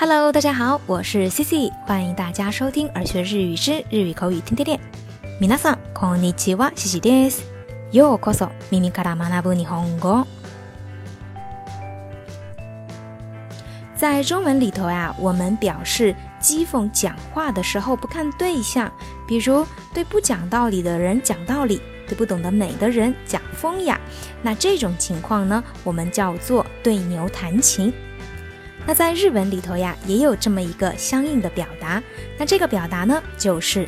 Hello，大家好，我是 Cici，欢迎大家收听耳学日语之日语口语天天练。皆さんこんにちは、Cici です。ようこそ耳から学ぶ日本語。在中文里头呀，我们表示讥讽讲话的时候不看对象，比如对不讲道理的人讲道理，对不懂得美的人讲风雅。那这种情况呢，我们叫做对牛弹琴。 那在日文里头呀，也有这么一个相应的表达。那这个表达呢，就是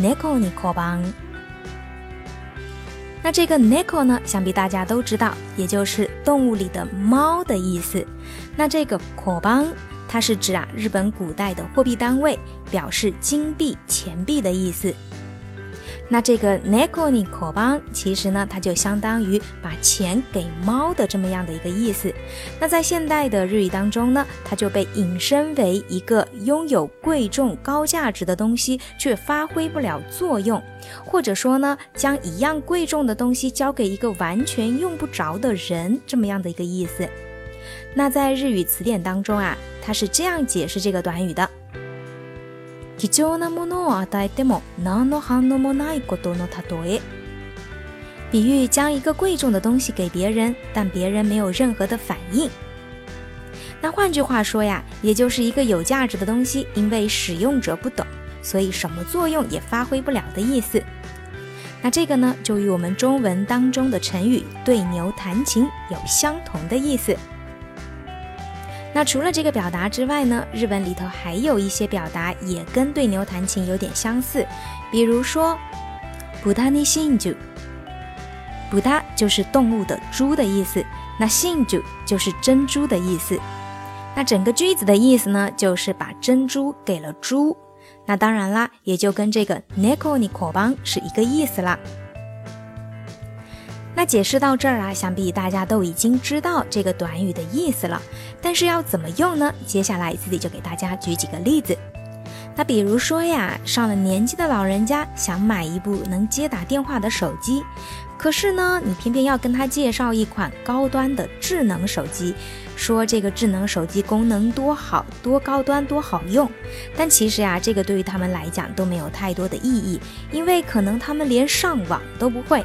neko ni koban。那这个 neko 呢，想必大家都知道，也就是动物里的猫的意思。那这个 koban，它是指啊日本古代的货币单位，表示金币、钱币的意思。那这个 neko ni koban 其实呢，它就相当于把钱给猫的这么样的一个意思。那在现代的日语当中呢，它就被引申为一个拥有贵重高价值的东西却发挥不了作用，或者说呢，将一样贵重的东西交给一个完全用不着的人这么样的一个意思。那在日语词典当中啊，它是这样解释这个短语的。貴重なものを与えても何の反応もないことの例え。比喻将一个贵重的东西给别人，但别人没有任何的反应。那换句话说呀，也就是一个有价值的东西，因为使用者不懂，所以什么作用也发挥不了的意思。那这个呢，就与我们中文当中的成语“对牛弹琴”有相同的意思。 那除了这个表达之外呢，日文里头还有一些表达也跟对牛弹琴有点相似，比如说“ブタニシンジュ”，“ブタ”就是动物的猪的意思，那“シンジュ”就是珍珠的意思。那整个句子的意思呢，就是把珍珠给了猪。那当然啦，也就跟这个“ネコニコバン”是一个意思啦。 那解释到这儿啊，想必大家都已经知道这个短语的意思了。但是要怎么用呢？接下来自己就给大家举几个例子。那比如说呀，上了年纪的老人家想买一部能接打电话的手机，可是呢，你偏偏要跟他介绍一款高端的智能手机，说这个智能手机功能多好多高端多好用。但其实呀，这个对于他们来讲都没有太多的意义，因为可能他们连上网都不会。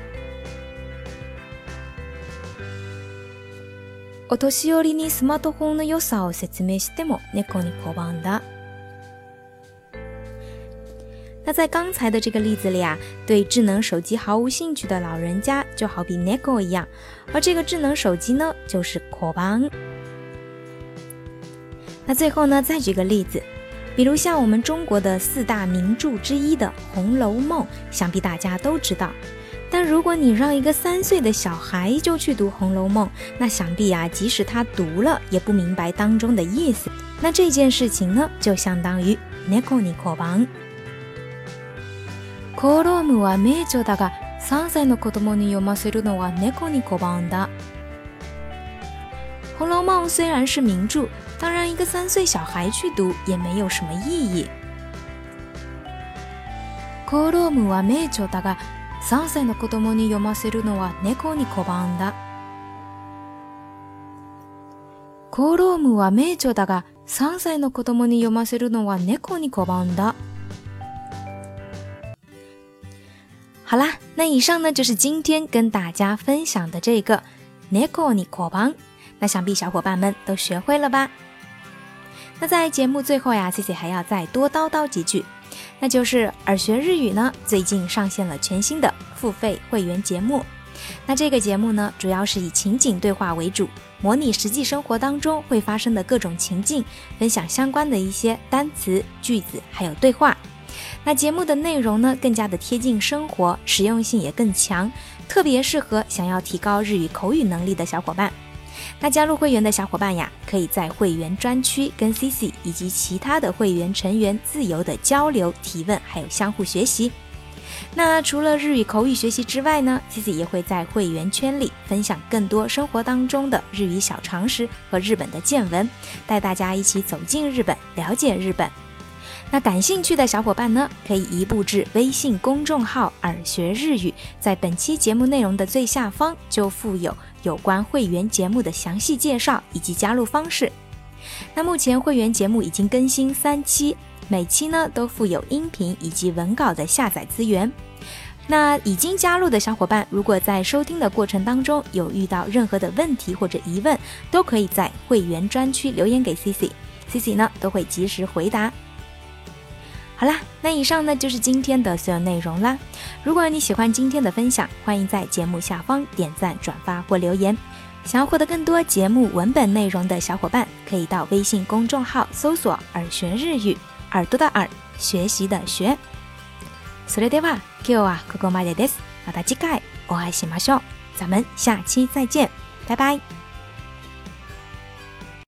お年寄りにスマートフォンの良さを説明しても猫に拒んだ。那在刚才的这个例子里啊，对智能手机毫无兴趣的老人家就好比 neko 一样，而这个智能手机呢，就是 koban。那最后呢，再举个例子，比如像我们中国的四大名著之一的《红楼梦》，想必大家都知道。 但如果你让一个三岁的小孩就去读《红楼梦》，那想必啊，即使他读了，也不明白当中的意思。那这件事情呢，就相当于 neko ni koban。コロムは名著だが、三歳の子供に読ませるのは猫に拒んだ。《红楼梦》虽然是名著，当然一个三岁小孩去读也没有什么意义。コロムは名著だが。 三歳の子供に読ませるのは猫に拒んだ。コロームは名著だが、三歳の子供に読ませるのは猫に拒んだ。好啦，那以上呢就是今天跟大家分享的这个猫に拒ん。那想必小伙伴们都学会了吧？那在节目最后呀，C C 还要再多叨叨几句。那就是耳学日语呢，最近上线了全新的付费会员节目。那这个节目呢，主要是以情景对话为主，模拟实际生活当中会发生的各种情境，分享相关的一些单词、句子还有对话。那节目的内容呢，更加的贴近生活，实用性也更强，特别适合想要提高日语口语能力的小伙伴。那加入会员的小伙伴呀，可以在会员专区跟 C C 以及其他的会员成员自由的交流、提问，还有相互学习。那除了日语口语学习之外呢，C C 也会在会员圈里分享更多生活当中的日语小常识和日本的见闻，带大家一起走进日本，了解日本。那感兴趣的小伙伴呢，可以移步至微信公众号“耳学日语”，在本期节目内容的最下方就附有有关会员节目的详细介绍以及加入方式。那目前会员节目已经更新三期，每期呢都附有音频以及文稿的下载资源。那已经加入的小伙伴，如果在收听的过程当中有遇到任何的问题或者疑问，都可以在会员专区留言给 C C，C C 呢都会及时回答。好啦，那以上呢就是今天的所有内容啦。如果你喜欢今天的分享，欢迎在节目下方点赞、转发或留言。想要获得更多节目文本内容的小伙伴，可以到微信公众号搜索“耳学日语”，耳朵的耳，学习的学。それでは今日はここまでです。また次回お会いしましょう。咱们下期再见，拜拜。